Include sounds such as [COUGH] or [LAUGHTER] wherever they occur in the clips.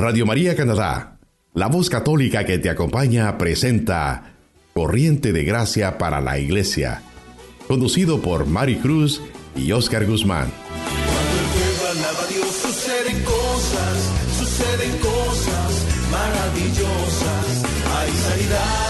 Radio María Canadá, la voz católica que te acompaña, presenta Corriente de Gracia para la Iglesia, conducido por Mari Cruz y Oscar Guzmán. Cuando el alaba a Dios suceden cosas, suceden cosas maravillosas. Hay sanidad,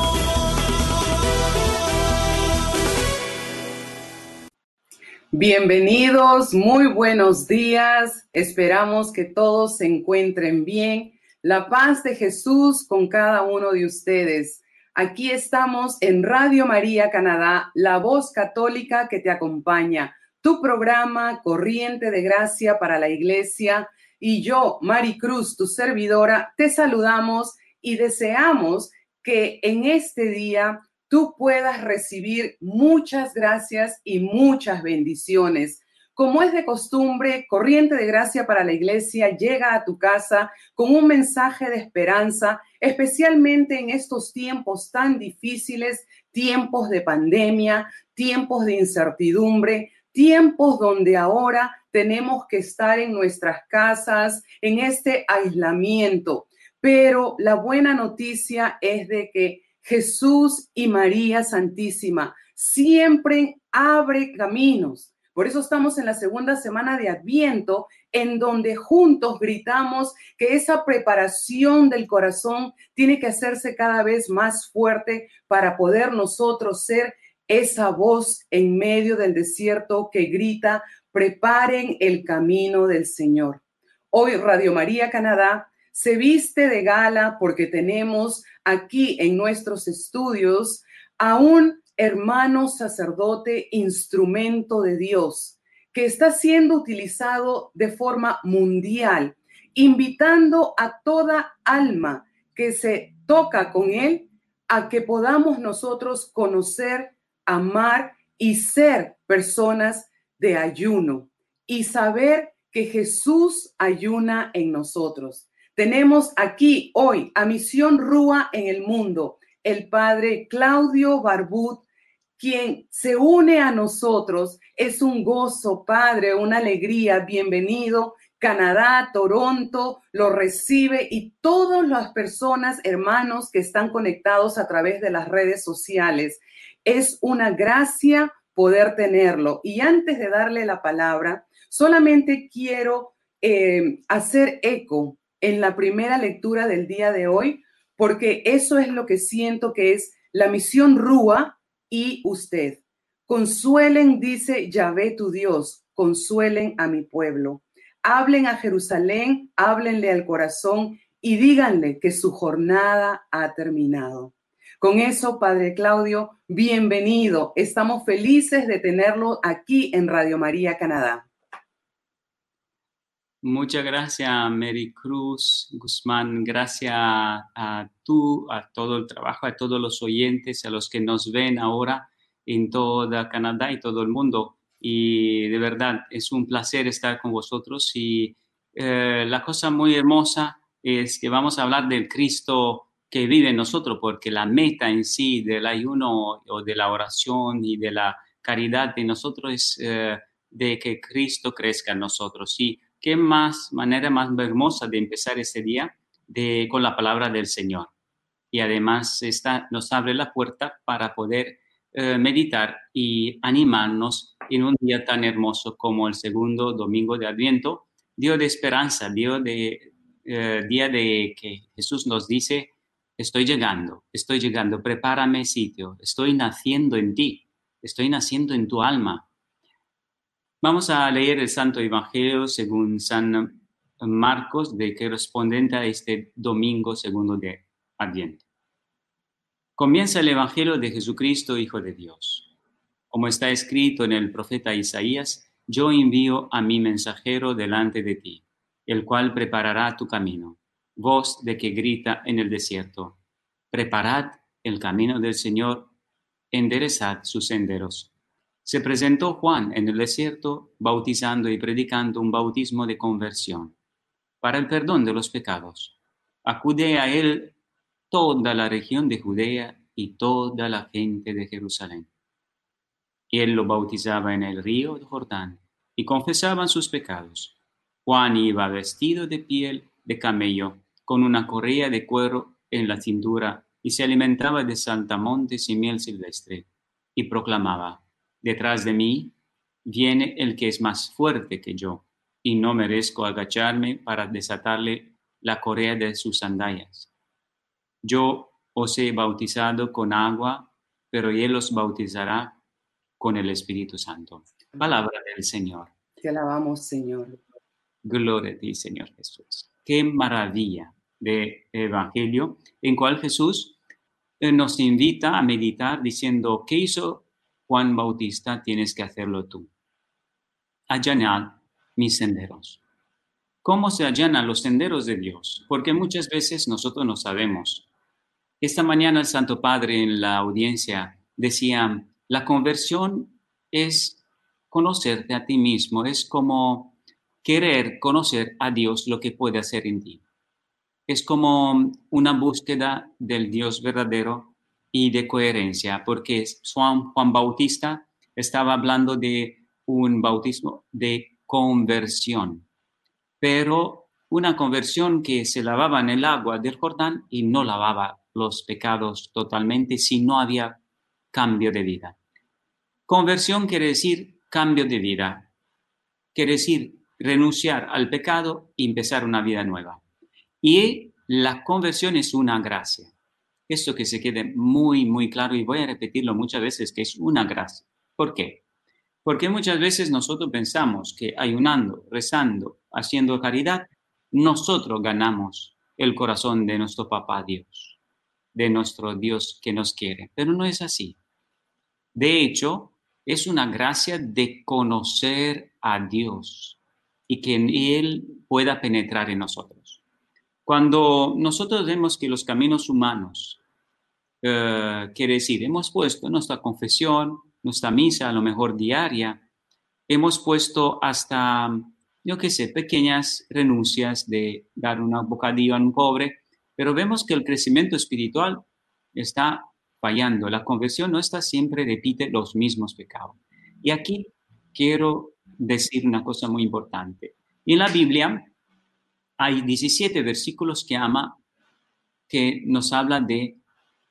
Bienvenidos, muy buenos días. Esperamos que todos se encuentren bien. La paz de Jesús con cada uno de ustedes. Aquí estamos en Radio María Canadá, la voz católica que te acompaña, tu programa Corriente de Gracia para la Iglesia. Y yo, Mari Cruz, tu servidora, te saludamos y deseamos que en este día tú puedas recibir muchas gracias y muchas bendiciones. Como es de costumbre, Corriente de Gracia para la Iglesia llega a tu casa con un mensaje de esperanza, especialmente en estos tiempos tan difíciles, tiempos de pandemia, tiempos de incertidumbre, tiempos donde ahora tenemos que estar en nuestras casas, en este aislamiento. Pero la buena noticia es de que Jesús y María Santísima siempre abre caminos. Por eso estamos en la segunda semana de Adviento, en donde juntos gritamos que esa preparación del corazón tiene que hacerse cada vez más fuerte para poder nosotros ser esa voz en medio del desierto que grita, preparen el camino del Señor. Hoy Radio María Canadá se viste de gala porque tenemos aquí en nuestros estudios a un hermano sacerdote instrumento de Dios que está siendo utilizado de forma mundial, invitando a toda alma que se toca con él a que podamos nosotros conocer, amar y ser personas de ayuno y saber que Jesús ayuna en nosotros. Tenemos aquí hoy a Misión Rúa en el mundo el padre Claudio Barbut, quien se une a nosotros. Es un gozo, padre, una alegría. Bienvenido. Canadá, Toronto, lo recibe y todas las personas, hermanos que están conectados a través de las redes sociales. Es una gracia poder tenerlo. Y antes de darle la palabra, solamente quiero eh, hacer eco en la primera lectura del día de hoy, porque eso es lo que siento que es la misión Rúa y usted. Consuelen, dice Yahvé tu Dios, consuelen a mi pueblo. Hablen a Jerusalén, háblenle al corazón y díganle que su jornada ha terminado. Con eso, Padre Claudio, bienvenido. Estamos felices de tenerlo aquí en Radio María Canadá. Muchas gracias, Mary Cruz Guzmán. Gracias a tú, a todo el trabajo, a todos los oyentes, a los que nos ven ahora en toda Canadá y todo el mundo. Y de verdad, es un placer estar con vosotros. Y eh, la cosa muy hermosa es que vamos a hablar del Cristo que vive en nosotros, porque la meta en sí del ayuno o de la oración y de la caridad de nosotros es eh, de que Cristo crezca en nosotros. Y qué más manera más hermosa de empezar ese día con la palabra del Señor. Y además esta nos abre la puerta para poder eh, meditar y animarnos en un día tan hermoso como el segundo domingo de Adviento, día de esperanza, día de, eh, día de que Jesús nos dice, estoy llegando, estoy llegando, prepárame sitio, estoy naciendo en ti, estoy naciendo en tu alma, Vamos a leer el Santo Evangelio según San Marcos de correspondiente a este domingo segundo de Adviento. Comienza el Evangelio de Jesucristo, Hijo de Dios. Como está escrito en el profeta Isaías, yo envío a mi mensajero delante de ti, el cual preparará tu camino. Voz de que grita en el desierto, preparad el camino del Señor, enderezad sus senderos. Se presentó Juan en el desierto bautizando y predicando un bautismo de conversión para el perdón de los pecados. Acude a él toda la región de Judea y toda la gente de Jerusalén. Él lo bautizaba en el río Jordán y confesaban sus pecados. Juan iba vestido de piel de camello, con una correa de cuero en la cintura, y se alimentaba de saltamontes y miel silvestre, y proclamaba, Detrás de mí viene el que es más fuerte que yo, y no merezco agacharme para desatarle la correa de sus sandalias. Yo os he bautizado con agua, pero él os bautizará con el Espíritu Santo. Palabra del Señor. Te alabamos, Señor. Gloria a ti, Señor Jesús. Qué maravilla de Evangelio en cual Jesús eh, nos invita a meditar diciendo, ¿qué hizo Juan Bautista? Tienes que hacerlo tú. Allanar mis senderos. ¿Cómo se allanan los senderos de Dios? Porque muchas veces nosotros no sabemos. Esta mañana el Santo Padre en la audiencia decía, la conversión es conocerte a ti mismo, es como querer conocer a Dios lo que puede hacer en ti. Es como una búsqueda del Dios verdadero y de coherencia, porque Juan, Juan Bautista estaba hablando de un bautismo de conversión, pero una conversión que se lavaba en el agua del Jordán y no lavaba los pecados totalmente si no había cambio de vida. Conversión quiere decir cambio de vida, quiere decir renunciar al pecado y empezar una vida nueva. Y la conversión es una gracia. Esto que se quede muy, muy claro y voy a repetirlo muchas veces, que es una gracia. ¿Por qué? Porque muchas veces nosotros pensamos que ayunando, rezando, haciendo caridad, nosotros ganamos el corazón de nuestro papá Dios, de nuestro Dios que nos quiere. Pero no es así. De hecho, es una gracia de conocer a Dios y que Él pueda penetrar en nosotros. Cuando nosotros vemos que los caminos humanos, eh, quiere decir, hemos puesto nuestra confesión, nuestra misa, a lo mejor diaria, hemos puesto hasta, yo qué sé, pequeñas renuncias de dar un bocadillo a un pobre, pero vemos que el crecimiento espiritual está fallando. La conversión no está siempre repite los mismos pecados. Y aquí quiero decir una cosa muy importante. En la Biblia hay 17 versículos que ama que nos habla de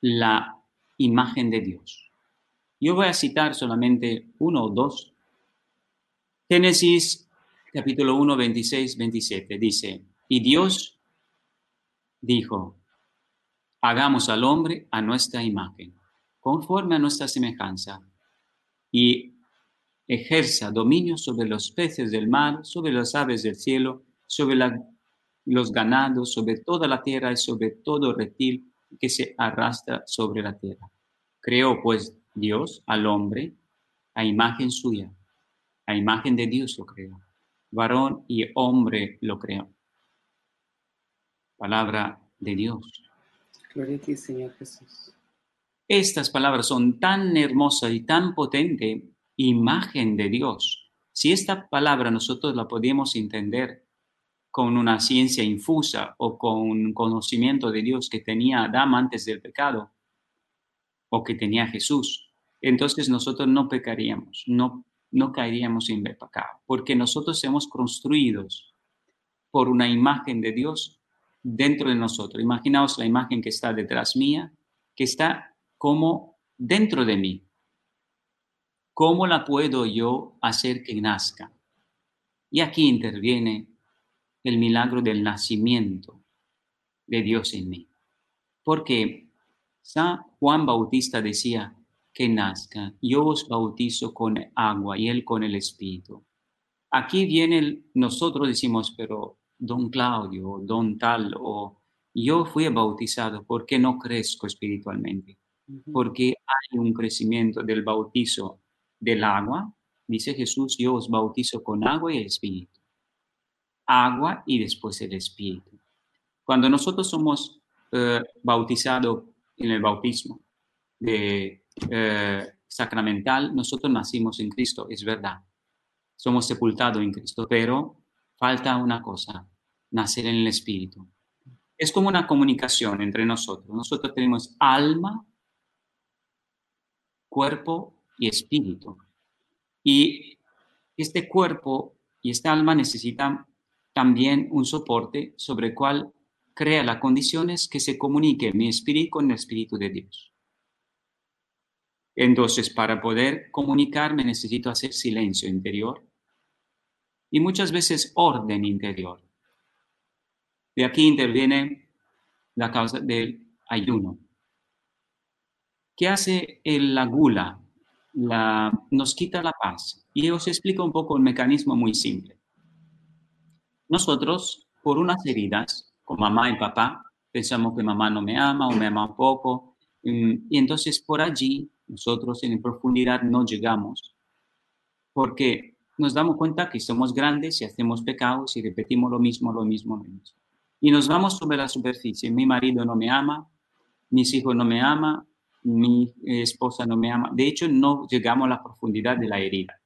la imagen de Dios. Yo voy a citar solamente uno o dos. Génesis capítulo 1, 26, 27 dice, y Dios dijo, hagamos al hombre a nuestra imagen, conforme a nuestra semejanza, y ejerza dominio sobre los peces del mar, sobre las aves del cielo, sobre los ganados, sobre toda la tierra y sobre todo reptil que se arrastra sobre la tierra. Creó pues Dios al hombre a imagen suya, a imagen de Dios lo creó. Varón y hombre lo creó. Palabra de Dios. Gloria a ti, Señor Jesús. Estas palabras son tan hermosas y tan potentes, imagen de Dios. Si esta palabra nosotros la podemos entender con una ciencia infusa o con un conocimiento de Dios que tenía Adán antes del pecado o que tenía Jesús, entonces nosotros no pecaríamos, no, no caeríamos en pecado, porque nosotros hemos construidos por una imagen de Dios dentro de nosotros. Imaginaos la imagen que está detrás mía, que está como dentro de mí. ¿Cómo la puedo yo hacer que nazca? Y aquí interviene el milagro del nacimiento de Dios en mí. Porque San Juan Bautista decía que nazca, yo os bautizo con agua y él con el Espíritu. Aquí viene, nosotros decimos, pero don Claudio, don tal, o yo fui bautizado, ¿por qué no crezco espiritualmente? Porque hay un crecimiento del bautizo del agua. Dice Jesús, yo os bautizo con agua y el espíritu. Agua y después el espíritu. Cuando nosotros somos eh, bautizados en el bautismo de, eh, sacramental, nosotros nacimos en Cristo, es verdad. Somos sepultados en Cristo, pero falta una cosa, nacer en el Espíritu. Es como una comunicación entre nosotros. Nosotros tenemos alma, cuerpo y espíritu. Y este cuerpo y esta alma necesitan también un soporte sobre el cual crea las condiciones que se comunique mi espíritu con el espíritu de Dios. Entonces, para poder comunicarme necesito hacer silencio interior y muchas veces orden interior. De aquí interviene la causa del ayuno. ¿Qué hace la gula? La, nos quita la paz. Y os explico un poco el mecanismo muy simple. Nosotros, por unas heridas, con mamá y papá, pensamos que mamá no me ama o me ama un poco, y entonces por allí nosotros en profundidad no llegamos, porque nos damos cuenta que somos grandes y hacemos pecados y repetimos lo mismo, lo mismo, lo mismo y nos vamos sobre la superficie. Mi marido no me ama, mis hijos no me aman, mi esposa no me ama. De hecho, no llegamos a la profundidad de la herida.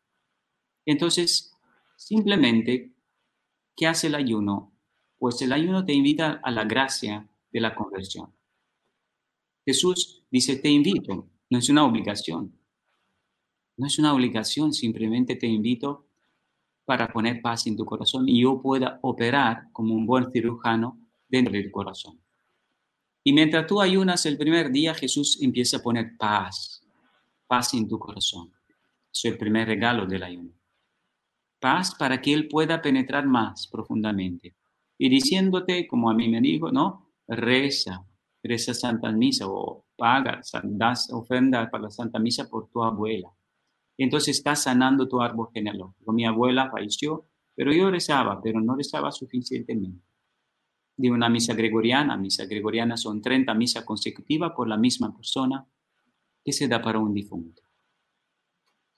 Entonces, simplemente, ¿qué hace el ayuno? Pues el ayuno te invita a la gracia de la conversión. Jesús dice, te invito, no es una obligación. No es una obligación, simplemente te invito para poner paz en tu corazón y yo pueda operar como un buen cirujano dentro del corazón. Y mientras tú ayunas el primer día, Jesús empieza a poner paz, paz en tu corazón. Es el primer regalo del ayuno. Paz para que Él pueda penetrar más profundamente. Y diciéndote, como a mí me dijo, ¿no? Reza, reza Santa Misa o paga, das ofrenda para la Santa Misa por tu abuela entonces estás sanando tu árbol genealógico. Mi abuela falleció, pero yo rezaba, pero no rezaba suficientemente. De una misa gregoriana, misa gregoriana son 30 misas consecutivas por la misma persona que se da para un difunto.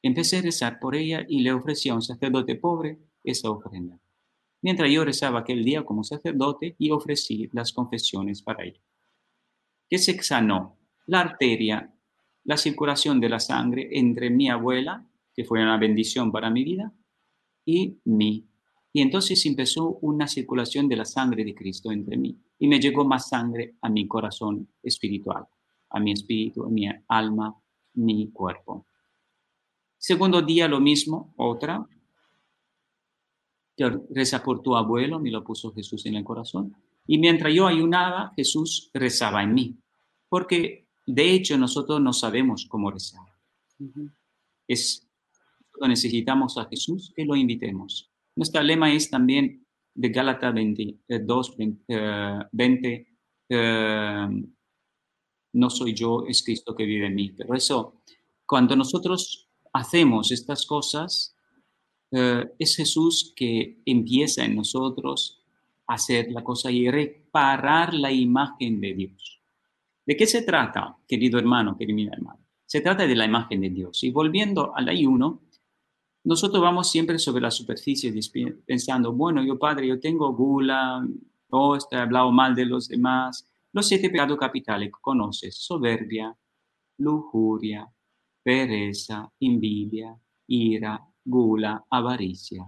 Empecé a rezar por ella y le ofrecí a un sacerdote pobre esa ofrenda. Mientras yo rezaba aquel día como sacerdote y ofrecí las confesiones para ella. ¿Qué se sanó? La arteria la circulación de la sangre entre mi abuela, que fue una bendición para mi vida, y mí. Y entonces empezó una circulación de la sangre de Cristo entre mí. Y me llegó más sangre a mi corazón espiritual, a mi espíritu, a mi alma, mi cuerpo. Segundo día lo mismo, otra. Reza por tu abuelo, me lo puso Jesús en el corazón. Y mientras yo ayunaba, Jesús rezaba en mí. Porque de hecho, nosotros no sabemos cómo rezar. Es, necesitamos a Jesús que lo invitemos. Nuestro lema es también de Gálatas 22, 20, no soy yo, es Cristo que vive en mí. Pero eso, cuando nosotros hacemos estas cosas, eh, es Jesús que empieza en nosotros a hacer la cosa y reparar la imagen de Dios. ¿De qué se trata, querido hermano, querida hermana? Se trata de la imagen de Dios. Y volviendo al ayuno, nosotros vamos siempre sobre la superficie pensando, bueno, yo padre, yo tengo gula, o oh, he hablado mal de los demás. Los siete pecados capitales conoces, soberbia, lujuria, pereza, envidia, ira, gula, avaricia.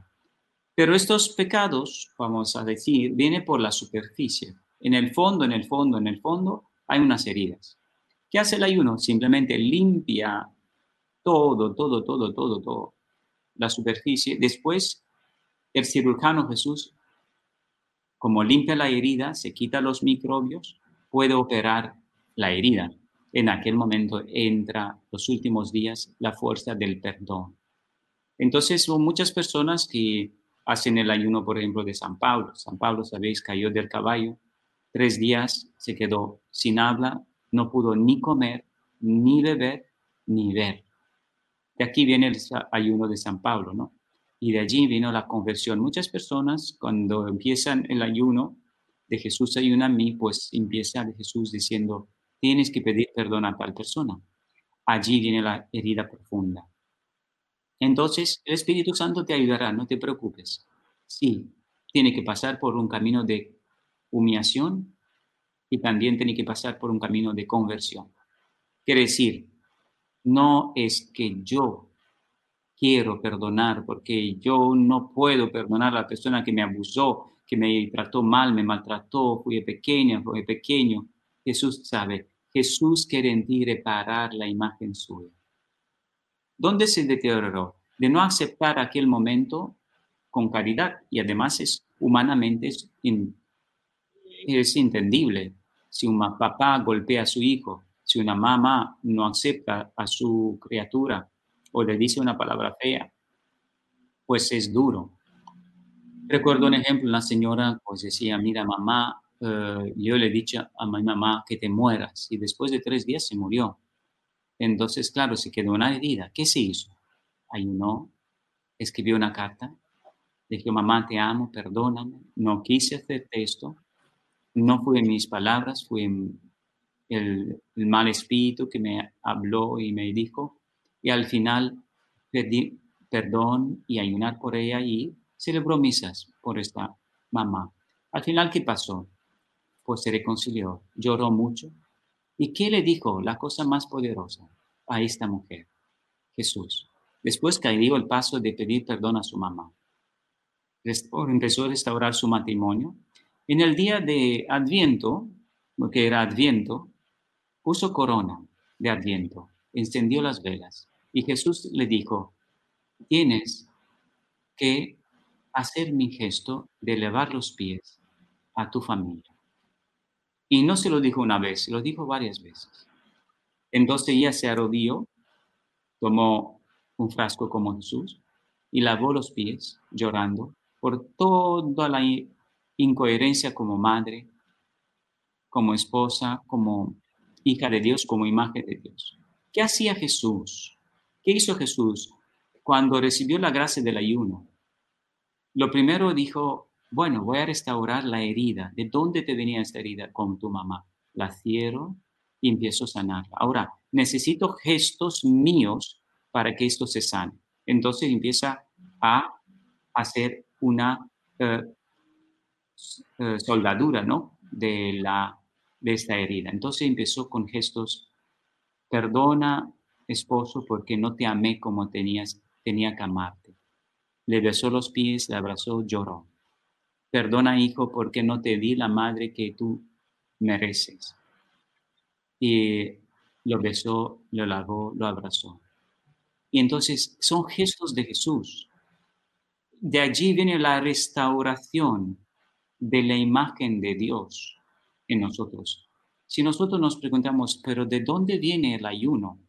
Pero estos pecados, vamos a decir, vienen por la superficie. En el fondo, en el fondo, en el fondo, hay unas heridas. ¿Qué hace el ayuno? Simplemente limpia todo, todo, todo, todo, todo, la superficie. Después, el cirujano Jesús, como limpia la herida, se quita los microbios, puede operar la herida. En aquel momento entra los últimos días la fuerza del perdón. Entonces, son muchas personas que hacen el ayuno, por ejemplo, de San Pablo. San Pablo, sabéis, cayó del caballo Tres días se quedó sin habla, no pudo ni comer, ni beber, ni ver. De aquí viene el ayuno de San Pablo, ¿no? Y de allí vino la conversión. Muchas personas cuando empiezan el ayuno de Jesús ayuna a mí, pues empieza Jesús diciendo, tienes que pedir perdón a tal persona. Allí viene la herida profunda. Entonces, el Espíritu Santo te ayudará, no te preocupes. Sí, tiene que pasar por un camino de humillación y también tiene que pasar por un camino de conversión. Quiere decir, no es que yo quiero perdonar porque yo no puedo perdonar a la persona que me abusó, que me trató mal, me maltrató, fui pequeña, fui pequeño. Jesús sabe, Jesús quiere reparar la imagen suya. ¿Dónde se deterioró? De no aceptar aquel momento con caridad y además es humanamente es, es entendible. Si un papá golpea a su hijo, si una mamá no acepta a su criatura o le dice una palabra fea, pues es duro. Recuerdo un ejemplo, una señora pues decía, mira mamá, eh, yo le dicho a mi mamá que te mueras y después de tres días se murió. Entonces, claro, se quedó una herida. ¿Qué se hizo? Ayunó, escribió una carta, dijo, mamá, te amo, perdóname, no quise hacerte esto, no fue en mis palabras, fue en el, mal espíritu que me habló y me dijo, y al final pedí perdón y ayunar por ella y celebró misas por esta mamá. Al final, ¿qué pasó? Pues se reconcilió, lloró mucho. ¿Y qué le dijo la cosa más poderosa a esta mujer? Jesús. Después dio el paso de pedir perdón a su mamá. Empezó a restaurar su matrimonio. En el día de Adviento, porque era Adviento, puso corona de Adviento, encendió las velas y Jesús le dijo, tienes que hacer mi gesto de levar los pies a tu familia. Y no se lo dijo una vez, se lo dijo varias veces. Entonces ella se arrodilló, tomó un frasco como Jesús y lavó los pies llorando por toda la incoherencia como madre, como esposa, como hija de Dios, como imagen de Dios. ¿Qué hacía Jesús? ¿Qué hizo Jesús cuando recibió la gracia del ayuno? Lo primero dijo, bueno, voy a restaurar la herida. ¿De dónde te venía esta herida? Con tu mamá. La cierro y empiezo a sanarla. Ahora, necesito gestos míos para que esto se sane. Entonces empieza a hacer una eh, eh, soldadura, ¿no? De, la, de esta herida. Entonces empezó con gestos, perdona esposo porque no te amé como tenías, tenía que amarte. Le besó los pies, le abrazó, lloró. Perdona, hijo, porque no te di la madre que tú mereces. Y lo besó, lo lavó, lo abrazó. Y entonces son gestos de Jesús. De allí viene la restauración de la imagen de Dios en nosotros. Si nosotros nos preguntamos, pero ¿de dónde viene el ayuno?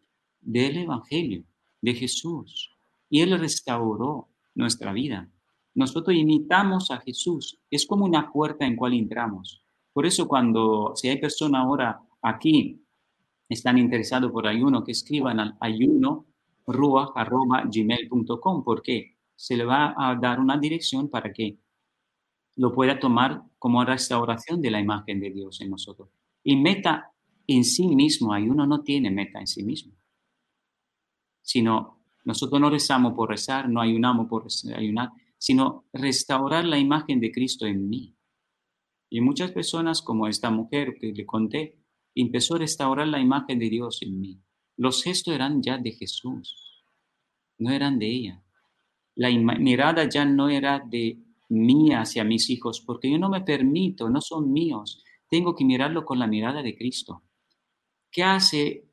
Del Evangelio, de Jesús. Y Él restauró nuestra vida. Nosotros imitamos a Jesús. Es como una puerta en cual entramos. Por eso cuando, si hay personas ahora aquí, están interesados por ayuno, que escriban al ayuno gmail.com porque se le va a dar una dirección para que lo pueda tomar como restauración de la imagen de Dios en nosotros. Y meta en sí mismo, ayuno no tiene meta en sí mismo, sino nosotros no rezamos por rezar, no ayunamos por ayunar, sino restaurar la imagen de Cristo en mí. Y muchas personas, como esta mujer que le conté, empezó a restaurar la imagen de Dios en mí. Los gestos eran ya de Jesús, no eran de ella. La mirada ya no era de mía hacia mis hijos, porque yo no me permito, no son míos. Tengo que mirarlo con la mirada de Cristo. ¿Qué hace?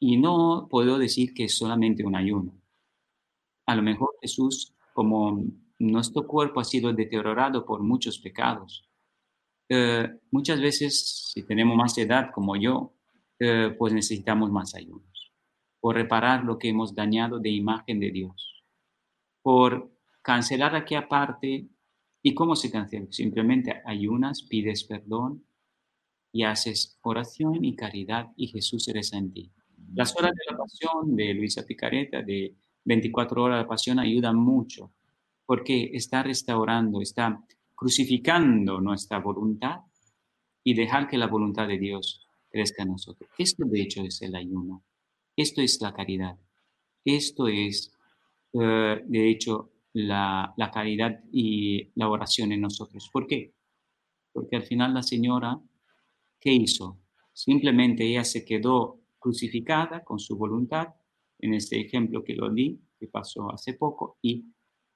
Y no puedo decir que es solamente un ayuno. A lo mejor Jesús, como nuestro cuerpo ha sido deteriorado por muchos pecados, eh, muchas veces, si tenemos más edad como yo, eh, pues necesitamos más ayunos por reparar lo que hemos dañado de imagen de Dios, por cancelar aquí aparte ¿Y cómo se cancela? Simplemente ayunas, pides perdón y haces oración y caridad y Jesús reza en ti. Las horas de la pasión de Luisa Picareta, de 24 horas de pasión, ayudan mucho porque está restaurando, está crucificando nuestra voluntad y dejar que la voluntad de Dios crezca en nosotros. Esto de hecho es el ayuno, esto es la caridad, esto es eh, de hecho la, la caridad y la oración en nosotros. ¿Por qué? Porque al final la señora, ¿qué hizo? Simplemente ella se quedó crucificada con su voluntad, en este ejemplo que lo di, que pasó hace poco, y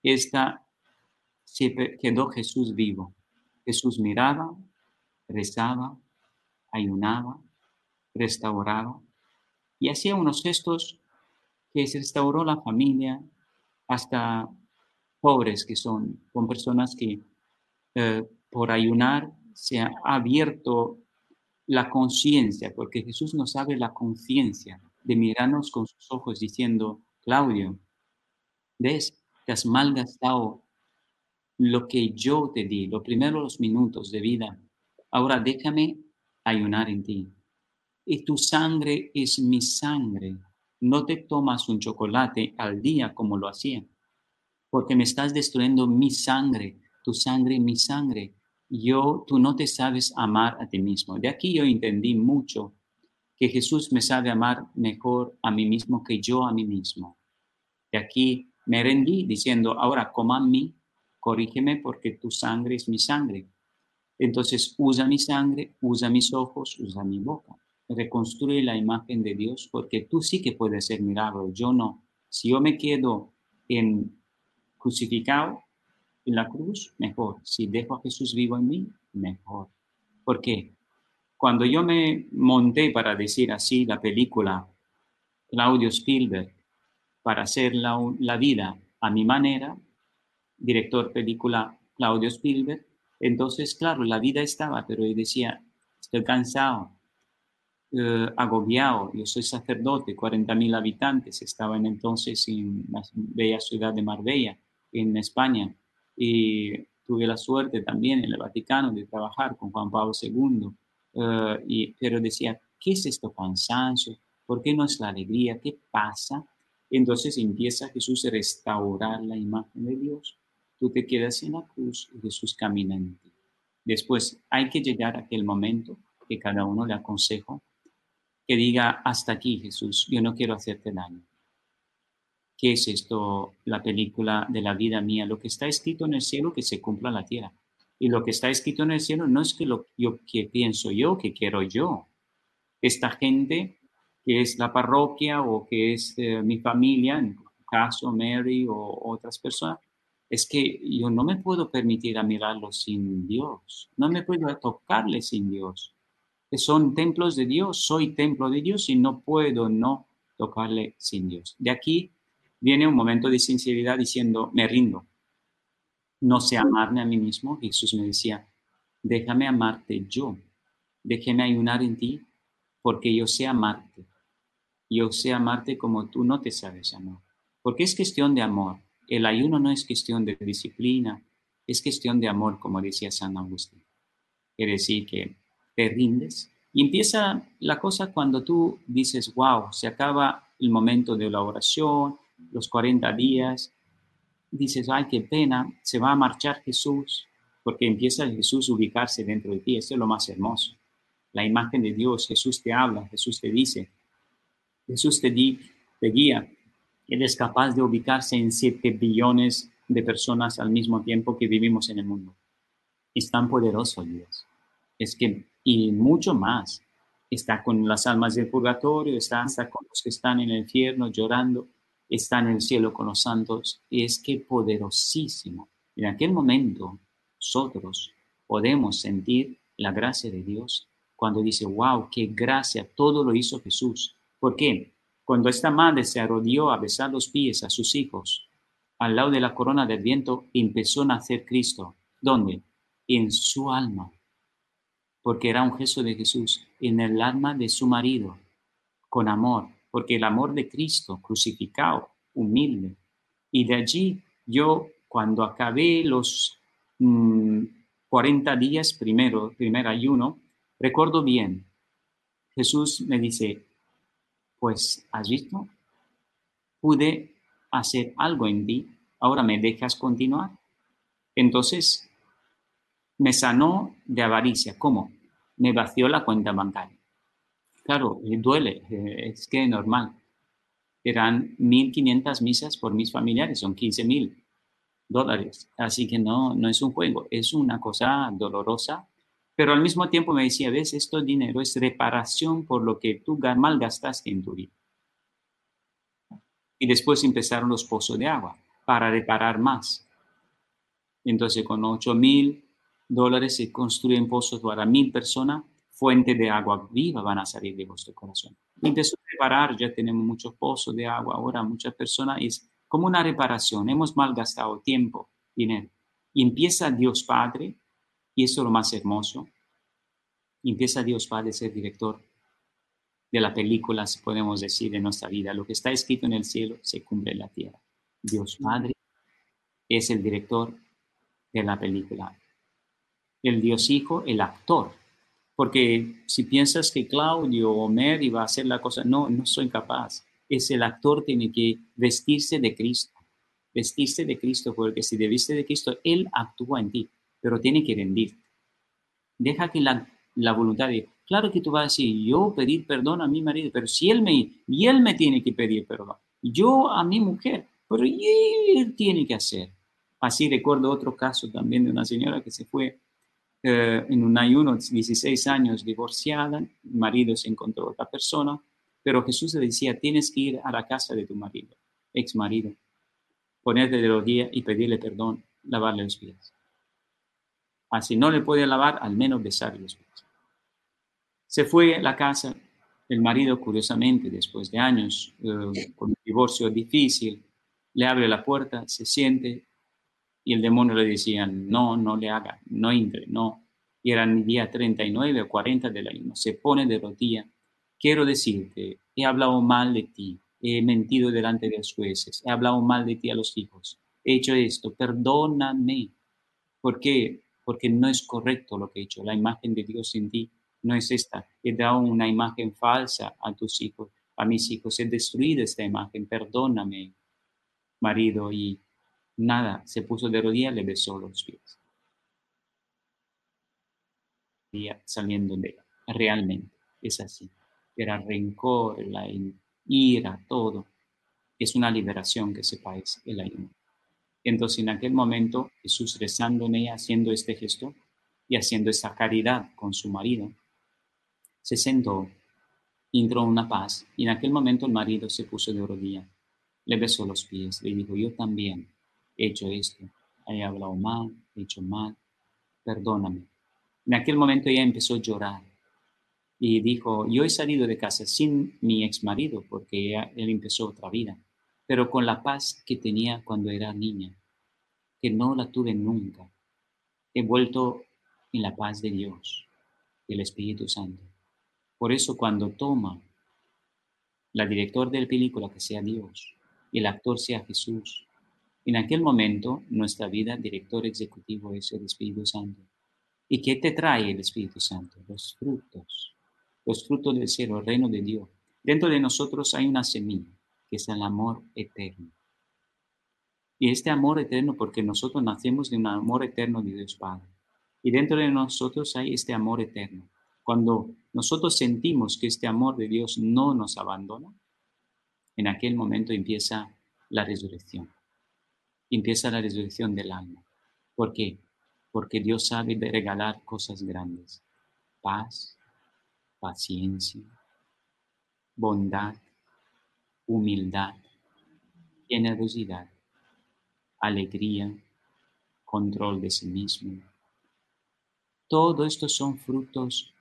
esta se quedó Jesús vivo. Jesús miraba, rezaba, ayunaba, restauraba y hacía unos gestos que se restauró la familia hasta pobres que son, con personas que eh, por ayunar se ha abierto la conciencia, porque Jesús nos abre la conciencia de mirarnos con sus ojos diciendo, Claudio, ¿ves? Te has malgastado lo que yo te di, los primeros minutos de vida. Ahora déjame ayunar en ti. Y tu sangre es mi sangre. No te tomas un chocolate al día como lo hacía, porque me estás destruyendo mi sangre, tu sangre, mi sangre. Yo, tú no te sabes amar a ti mismo. De aquí yo entendí mucho que Jesús me sabe amar mejor a mí mismo que yo a mí mismo. De aquí me rendí diciendo, ahora coma mí corrígeme porque tu sangre es mi sangre. Entonces usa mi sangre, usa mis ojos, usa mi boca. Reconstruye la imagen de Dios porque tú sí que puedes ser milagro, yo no. Si yo me quedo en crucificado en la cruz, mejor. Si dejo a Jesús vivo en mí, mejor. ¿Por qué? Cuando yo me monté para decir así la película Claudio Spielberg, para hacer la, vida a mi manera, director película Claudio Spielberg. Entonces, claro, la vida estaba, pero yo decía, estoy cansado, eh, agobiado, yo soy sacerdote, 40.000 habitantes, estaba en entonces en la bella ciudad de Marbella, en España, y tuve la suerte también en el Vaticano de trabajar con Juan Pablo II, eh, y, pero decía, ¿qué es esto cansancio? ¿Por qué no es la alegría? ¿Qué pasa? Entonces empieza Jesús a restaurar la imagen de Dios tú te quedas en la cruz y Jesús camina en ti. Después hay que llegar a aquel momento que cada uno le aconsejo que diga, hasta aquí Jesús, yo no quiero hacerte daño. ¿Qué es esto, la película de la vida mía? Lo que está escrito en el cielo, que se cumpla en la tierra. Y lo que está escrito en el cielo no es que lo yo, que pienso yo, que quiero yo. Esta gente que es la parroquia o que es eh, mi familia, en caso Mary o otras personas, es que yo no me puedo permitir a mirarlo sin Dios, no me puedo tocarle sin Dios. Son templos de Dios, soy templo de Dios y no puedo no tocarle sin Dios. De aquí viene un momento de sinceridad diciendo, me rindo. No sé amarme a mí mismo. Jesús me decía, déjame amarte yo, déjame ayunar en ti, porque yo sé amarte. Yo sé amarte como tú no te sabes amar. Porque es cuestión de amor el ayuno no es cuestión de disciplina, es cuestión de amor, como decía San Agustín. Quiere decir que te rindes y empieza la cosa cuando tú dices, wow, se acaba el momento de la oración, los 40 días, dices, ay, qué pena, se va a marchar Jesús, porque empieza Jesús a ubicarse dentro de ti, eso es lo más hermoso. La imagen de Dios, Jesús te habla, Jesús te dice, Jesús te, di, te guía, él es capaz de ubicarse en 7 billones de personas al mismo tiempo que vivimos en el mundo. Es tan poderoso Dios. Es que, y mucho más, está con las almas del purgatorio, está hasta con los que están en el infierno llorando, está en el cielo con los santos. Y es que poderosísimo. En aquel momento, nosotros podemos sentir la gracia de Dios cuando dice, wow, qué gracia, todo lo hizo Jesús. ¿Por qué? Cuando esta madre se arrodilló a besar los pies a sus hijos, al lado de la corona del viento, empezó a nacer Cristo. ¿Dónde? En su alma. Porque era un gesto de Jesús, en el alma de su marido, con amor. Porque el amor de Cristo, crucificado, humilde. Y de allí yo, cuando acabé los 40 mm, días primero, primer ayuno, recuerdo bien, Jesús me dice, pues, ¿has visto? Pude hacer algo en ti Ahora me dejas continuar. Entonces, me sanó de avaricia. ¿Cómo? Me vació la cuenta bancaria. Claro, duele, eh, es que es normal. Eran 1.500 misas por mis familiares, son 15.000 dólares. Así que no, no es un juego, es una cosa dolorosa. Pero al mismo tiempo me decía, ves, esto dinero es reparación por lo que tú malgastaste en tu vida. Y después empezaron los pozos de agua para reparar más. Entonces con 8 mil dólares se construyen pozos para mil personas, fuente de agua viva van a salir de vuestro corazón. Empezó a reparar, ya tenemos muchos pozos de agua, ahora muchas personas, es como una reparación, hemos malgastado tiempo, dinero. Y empieza Dios Padre, y eso es lo más hermoso, empieza Dios Padre a ser director de la película, podemos decir, de nuestra vida. Lo que está escrito en el cielo se cumple en la tierra. Dios Padre es el director de la película. El Dios Hijo, el actor. Porque si piensas que Claudio o Mary va a hacer la cosa, no, no soy capaz. Es el actor tiene que vestirse de Cristo. Vestirse de Cristo, porque si te viste de Cristo, Él actúa en ti, pero tiene que rendirte. Deja que la, voluntad de Claro que tú vas a decir, yo pedir perdón a mi marido, pero si él me, y él me tiene que pedir perdón. Yo a mi mujer, pero él tiene que hacer. Así recuerdo otro caso también de una señora que se fue eh, en un ayuno, 16 años divorciada, marido se encontró otra persona, pero Jesús le decía, tienes que ir a la casa de tu marido, ex marido, ponerte de rodillas y pedirle perdón, lavarle los pies. Así no le puede lavar, al menos besarle los pies. Se fue a la casa. El marido, curiosamente, después de años eh, con un divorcio difícil, le abre la puerta, se siente y el demonio le decía, no, no le haga, no entre, no. Y eran día 39 o 40 del año. Se pone de rodilla. Quiero decirte, he hablado mal de ti, he mentido delante de los jueces, he hablado mal de ti a los hijos, he hecho esto, perdóname. ¿Por qué? Porque no es correcto lo que he hecho. La imagen de Dios en ti no es esta. He dado una imagen falsa a tus hijos, a mis hijos. He destruido esta imagen. Perdóname, marido. Y nada, se puso de rodillas, le besó los pies. Y saliendo de él. Realmente es así. Era rencor, la ira, todo. Es una liberación que sepáis el ayuno. Entonces, en aquel momento, Jesús rezando en ella, haciendo este gesto y haciendo esa caridad con su marido, se sentó, entró una paz y en aquel momento el marido se puso de rodilla, le besó los pies, le dijo, yo también he hecho esto, he hablado mal, he hecho mal, perdóname. En aquel momento ella empezó a llorar y dijo, yo he salido de casa sin mi ex marido porque él empezó otra vida, pero con la paz que tenía cuando era niña, que no la tuve nunca. He vuelto en la paz de Dios, del Espíritu Santo. Por eso cuando toma la director de la película que sea Dios y el actor sea Jesús, en aquel momento nuestra vida, director ejecutivo es el Espíritu Santo. ¿Y qué te trae el Espíritu Santo? Los frutos, los frutos del cielo, el reino de Dios. Dentro de nosotros hay una semilla, que es el amor eterno. Y este amor eterno, porque nosotros nacemos de un amor eterno de Dios Padre. Y dentro de nosotros hay este amor eterno. Cuando nosotros sentimos que este amor de Dios no nos abandona, en aquel momento empieza la resurrección. Empieza la resurrección del alma. ¿Por qué? Porque Dios sabe regalar cosas grandes. Paz, paciencia, bondad, humildad, generosidad, alegría, control de sí mismo. Todo esto son frutos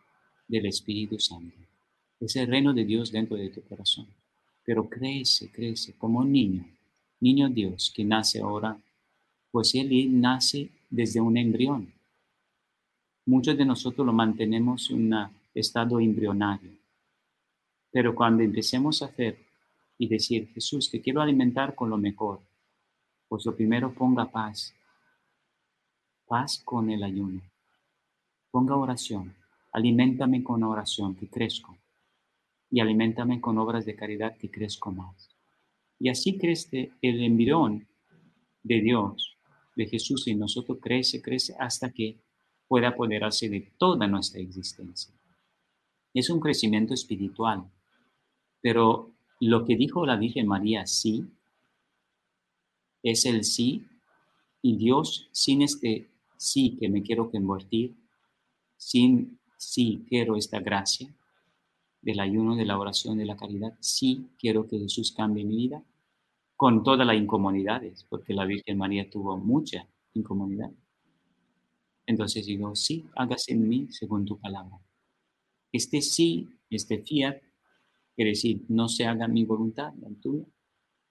del Espíritu Santo. Es el reino de Dios dentro de tu corazón. Pero crece, crece como un niño, niño Dios que nace ahora, pues él nace desde un embrión. Muchos de nosotros lo mantenemos en un estado embrionario. Pero cuando empecemos a hacer y decir, Jesús, te quiero alimentar con lo mejor, pues lo primero ponga paz. Paz con el ayuno. Ponga oración Aliméntame con oración, que crezco. Y aliméntame con obras de caridad, que crezco más. Y así crece el embrión de Dios, de Jesús en nosotros crece, crece hasta que pueda apoderarse de toda nuestra existencia. Es un crecimiento espiritual, pero lo que dijo la Virgen María sí, es el sí, y Dios sin este sí que me quiero convertir, sin sí quiero esta gracia del ayuno, de la oración, de la caridad, sí quiero que Jesús cambie mi vida, con todas las incomodidades, porque la Virgen María tuvo mucha incomodidad. Entonces digo, sí, hágase en mí según tu palabra. Este sí, este fiat, quiere decir, no se haga mi voluntad, la tuya.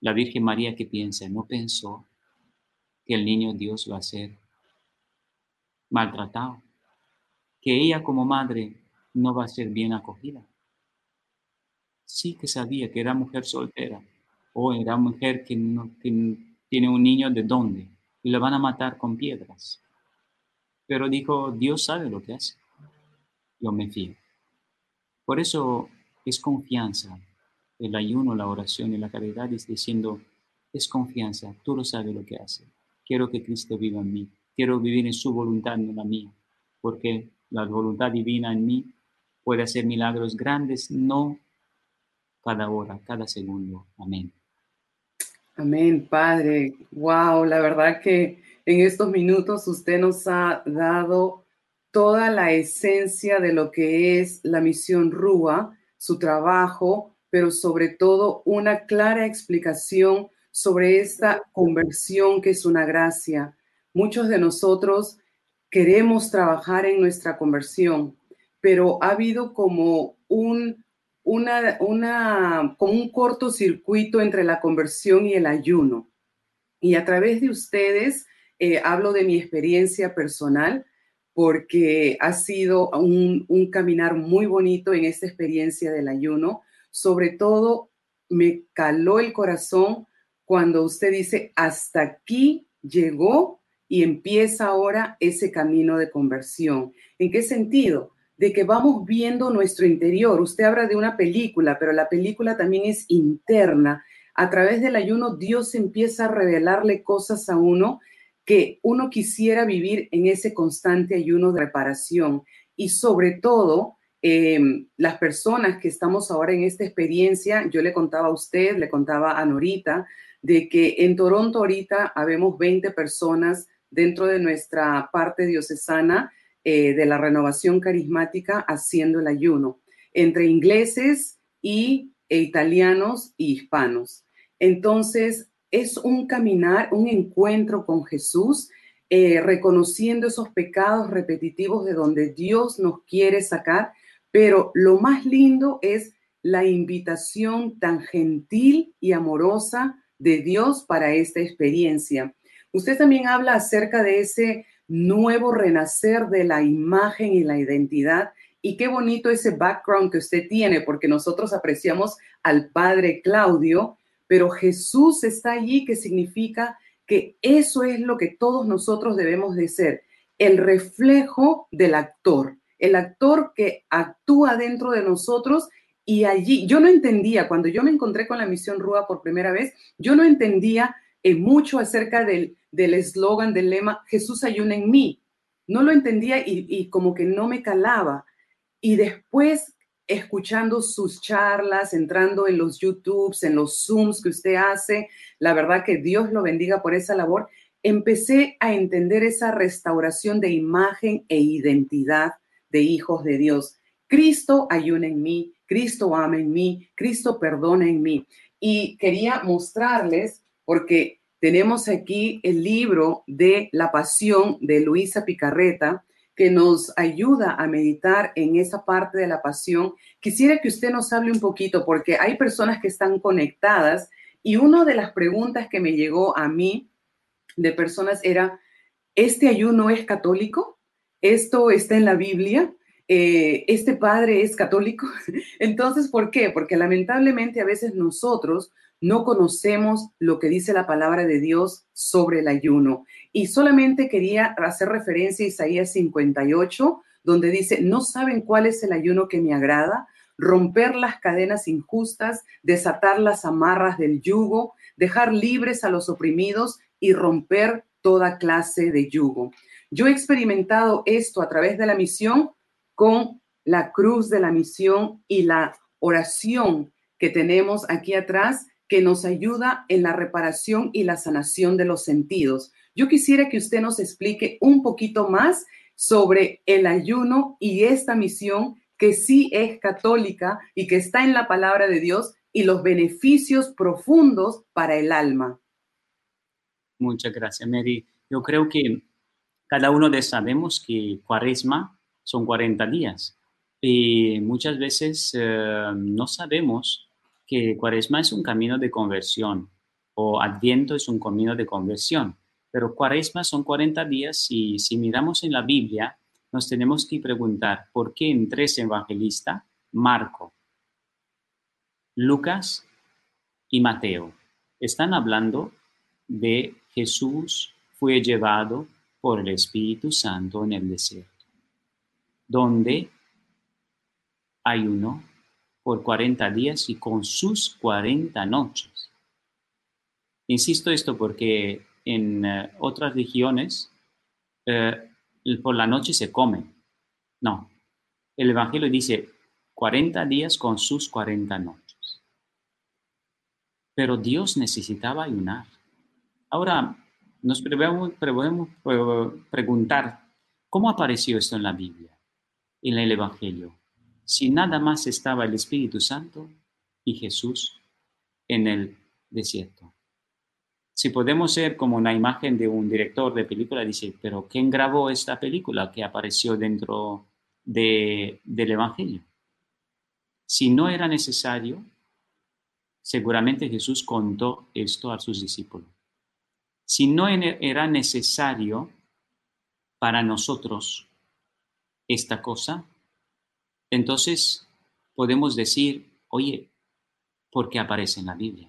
La Virgen María que piensa, no pensó que el niño Dios va a ser maltratado, que ella como madre no va a ser bien acogida. Sí que sabía que era mujer soltera o era mujer que, no, tiene un niño de dónde y lo van a matar con piedras. Pero dijo, Dios sabe lo que hace. Yo me fío. Por eso es confianza. El ayuno, la oración y la caridad es diciendo, es confianza, tú lo sabes lo que hace. Quiero que Cristo viva en mí. Quiero vivir en su voluntad, no la mía. Porque la voluntad divina en mí puede hacer milagros grandes, no cada hora, cada segundo. Amén. Amén, Padre. Wow, la verdad que en estos minutos usted nos ha dado toda la esencia de lo que es la misión RUA, su trabajo, pero sobre todo una clara explicación sobre esta conversión que es una gracia. Muchos de nosotros queremos trabajar en nuestra conversión, pero ha habido como un una, una, como un cortocircuito entre la conversión y el ayuno. Y a través de ustedes eh, hablo de mi experiencia personal porque ha sido un, un caminar muy bonito en esta experiencia del ayuno. Sobre todo, me caló el corazón cuando usted dice, hasta aquí llegó y empieza ahora ese camino de conversión. ¿En qué sentido? de que vamos viendo nuestro interior. Usted habla de una película, pero la película también es interna. A través del ayuno Dios empieza a revelarle cosas a uno que uno quisiera vivir en ese constante ayuno de reparación. Y sobre todo, em, las personas que estamos ahora en esta experiencia, yo le contaba a usted, le contaba a Norita, de que en Toronto ahorita habemos 20 personas dentro de nuestra parte diocesana eh, de la renovación carismática haciendo el ayuno, entre ingleses y e italianos y hispanos. Entonces, es un caminar, un encuentro con Jesús, eh, reconociendo esos pecados repetitivos de donde Dios nos quiere sacar, pero lo más lindo es la invitación tan gentil y amorosa de Dios para esta experiencia. Usted también habla acerca de ese nuevo renacer de la imagen y la identidad. Y qué bonito ese background que usted tiene, porque nosotros apreciamos al Padre Claudio, pero Jesús está allí, que significa que eso es lo que todos nosotros debemos de ser, el reflejo del actor, el actor que actúa dentro de nosotros y allí, yo no entendía, cuando yo me encontré con la misión Rúa por primera vez, yo no entendía eh, mucho acerca del eslogan, del, lema, Jesús ayuna en mí. No lo entendía y, como que no me calaba. Y después, escuchando sus charlas, entrando en los YouTubes, en los Zooms que usted hace, la verdad que Dios lo bendiga por esa labor, empecé a entender esa restauración de imagen e identidad de hijos de Dios. Cristo ayuna en mí, Cristo ama en mí, Cristo perdona en mí. Y quería mostrarles porque tenemos aquí el libro de La Pasión de Luisa Picarreta, que nos ayuda a meditar en esa parte de la pasión. Quisiera que usted nos hable un poquito, porque hay personas que están conectadas y una de las preguntas que me llegó a mí de personas era, ¿este ayuno es católico? ¿Esto está en la Biblia? Eh, ¿Este padre es católico? [LAUGHS] Entonces, ¿por qué? Porque lamentablemente a veces nosotros no conocemos lo que dice la palabra de Dios sobre el ayuno. Y solamente quería hacer referencia a Isaías 58, donde dice, no saben cuál es el ayuno que me agrada, romper las cadenas injustas, desatar las amarras del yugo, dejar libres a los oprimidos y romper toda clase de yugo. Yo he experimentado esto a través de la misión con la cruz de la misión y la oración que tenemos aquí atrás que nos ayuda en la reparación y la sanación de los sentidos. Yo quisiera que usted nos explique un poquito más sobre el ayuno y esta misión que sí es católica y que está en la palabra de Dios y los beneficios profundos para el alma. Muchas gracias, Mary. Yo creo que cada uno de sabemos que cuaresma son 40 días y muchas veces eh, no sabemos que cuaresma es un camino de conversión o adviento es un camino de conversión, pero cuaresma son 40 días y si miramos en la Biblia nos tenemos que preguntar por qué en tres evangelistas, Marco, Lucas y Mateo, están hablando de Jesús fue llevado por el Espíritu Santo en el desierto, donde ayunó por 40 días y con sus 40 noches. Insisto esto porque en eh, otras regiones eh, por la noche se come. No, el Evangelio dice 40 días con sus 40 noches. Pero Dios necesitaba ayunar. Ahora, nos podemos preguntar, ¿cómo apareció esto en la Biblia, en el Evangelio? Si nada más estaba el Espíritu Santo y Jesús en el desierto. Si podemos ser como una imagen de un director de película, dice, pero ¿quién grabó esta película que apareció dentro de, del Evangelio? Si no era necesario, seguramente Jesús contó esto a sus discípulos. Si no era necesario para nosotros esta cosa, entonces podemos decir, oye, ¿por qué aparece en la Biblia?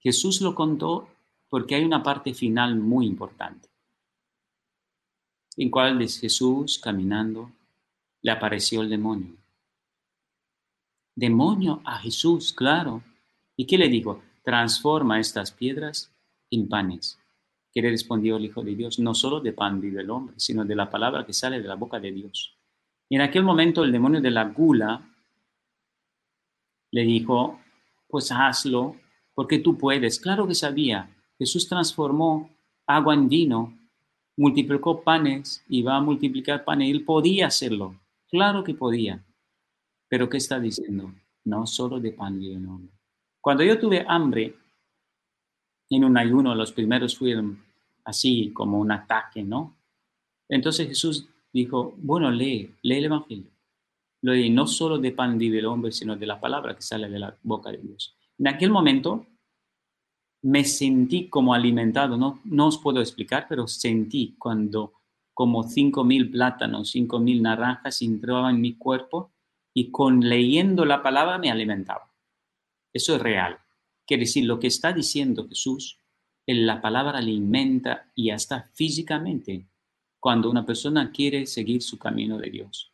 Jesús lo contó porque hay una parte final muy importante, en cual es Jesús caminando, le apareció el demonio. Demonio a Jesús, claro. ¿Y qué le dijo? Transforma estas piedras en panes. ¿Qué le respondió el Hijo de Dios? No solo de pan vive el hombre, sino de la palabra que sale de la boca de Dios. En aquel momento el demonio de la gula le dijo, pues hazlo, porque tú puedes. Claro que sabía. Jesús transformó agua en vino, multiplicó panes y va a multiplicar panes. Él podía hacerlo. Claro que podía. Pero ¿qué está diciendo? No solo de pan y de hombre. Cuando yo tuve hambre en un ayuno, los primeros fueron así como un ataque, ¿no? Entonces Jesús dijo, bueno, lee, lee el Evangelio. Lo leí no solo de pan vive el hombre, sino de la palabra que sale de la boca de Dios. En aquel momento me sentí como alimentado, no, no os puedo explicar, pero sentí cuando como cinco mil plátanos, cinco mil naranjas entraban en mi cuerpo y con leyendo la palabra me alimentaba. Eso es real. Quiere decir, lo que está diciendo Jesús, en la palabra alimenta y hasta físicamente cuando una persona quiere seguir su camino de Dios.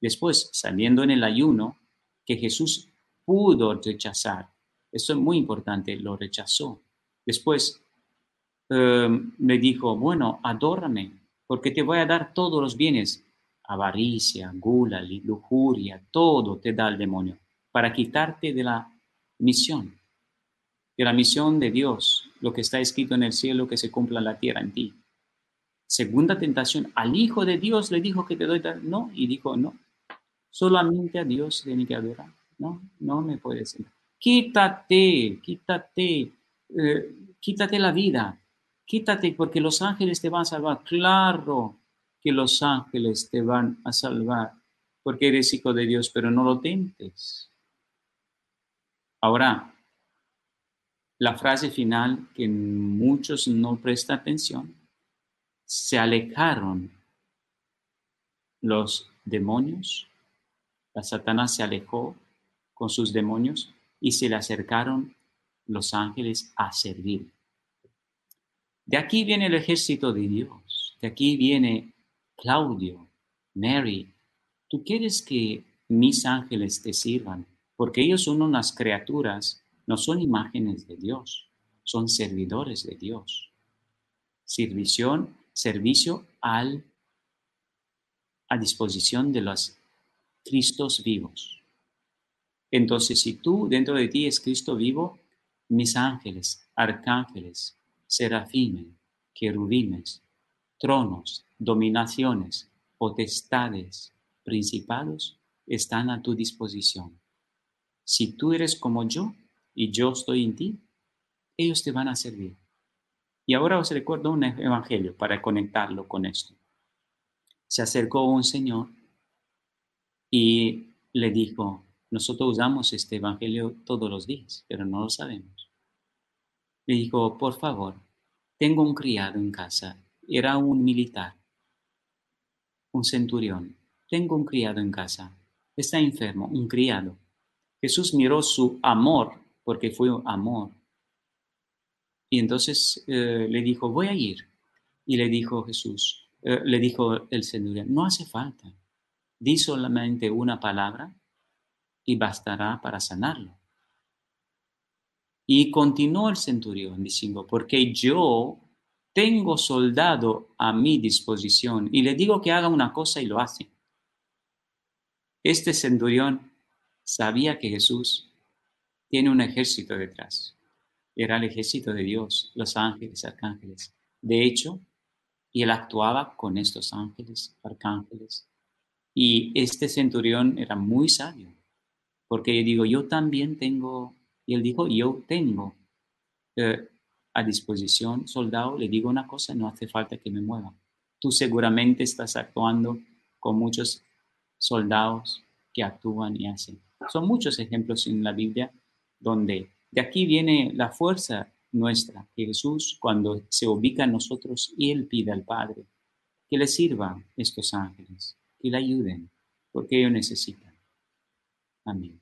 Después, saliendo en el ayuno, que Jesús pudo rechazar. Eso es muy importante, lo rechazó. Después em, me dijo, bueno, adórame, porque te voy a dar todos los bienes. Avaricia, gula, lujuria, todo te da el demonio para quitarte de la misión, de la misión de Dios, lo que está escrito en el cielo, que se cumpla en la tierra en ti. Segunda tentación, al Hijo de Dios le dijo que te doy, no, y dijo, no, solamente a Dios tiene que adorar, no, no me puedes. Quítate, quítate, eh, quítate la vida, quítate porque los ángeles te van a salvar. Claro que los ángeles te van a salvar porque eres hijo de Dios, pero no lo tentes. Ahora, la frase final que muchos no prestan atención se alejaron los demonios, la Satanás se alejó con sus demonios y se le acercaron los ángeles a servir. De aquí viene el ejército de Dios, de aquí viene Claudio, Mary. Tú quieres que mis ángeles te sirvan, porque ellos son unas criaturas, no son imágenes de Dios, son servidores de Dios. servicio, servicio al, a disposición de los Cristos vivos. Entonces, si tú dentro de ti es Cristo vivo, mis ángeles, arcángeles, serafines, querubines, tronos, dominaciones, potestades, principados, están a tu disposición. Si tú eres como yo y yo estoy en ti, ellos te van a servir. Y ahora os recuerdo un evangelio para conectarlo con esto. Se acercó un señor y le dijo, nosotros usamos este evangelio todos los días, pero no lo sabemos. Le dijo, por favor, tengo un criado en casa, era un militar, un centurión. Tengo un criado en casa, está enfermo, un criado. Jesús miró su amor, porque fue amor, y entonces eh, le dijo, voy a ir. Y le dijo Jesús, eh, le dijo el Señor, no hace falta. Di solamente una palabra y bastará para sanarlo. Y continuó el centurión diciendo, porque yo tengo soldado a mi disposición y le digo que haga una cosa y lo hace. Este centurión sabía que Jesús tiene un ejército detrás era el ejército de Dios, los ángeles, arcángeles. De hecho, y él actuaba con estos ángeles, arcángeles. Y este centurión era muy sabio, porque yo digo, yo también tengo, y él dijo, yo tengo eh, a disposición soldado, le digo una cosa, no hace falta que me mueva. Tú seguramente estás actuando con muchos soldados que actúan y hacen. Son muchos ejemplos en la Biblia donde de aquí viene la fuerza nuestra, Jesús cuando se ubica en nosotros, Él pide al Padre que le sirvan estos ángeles, que le ayuden, porque ellos necesitan. Amén.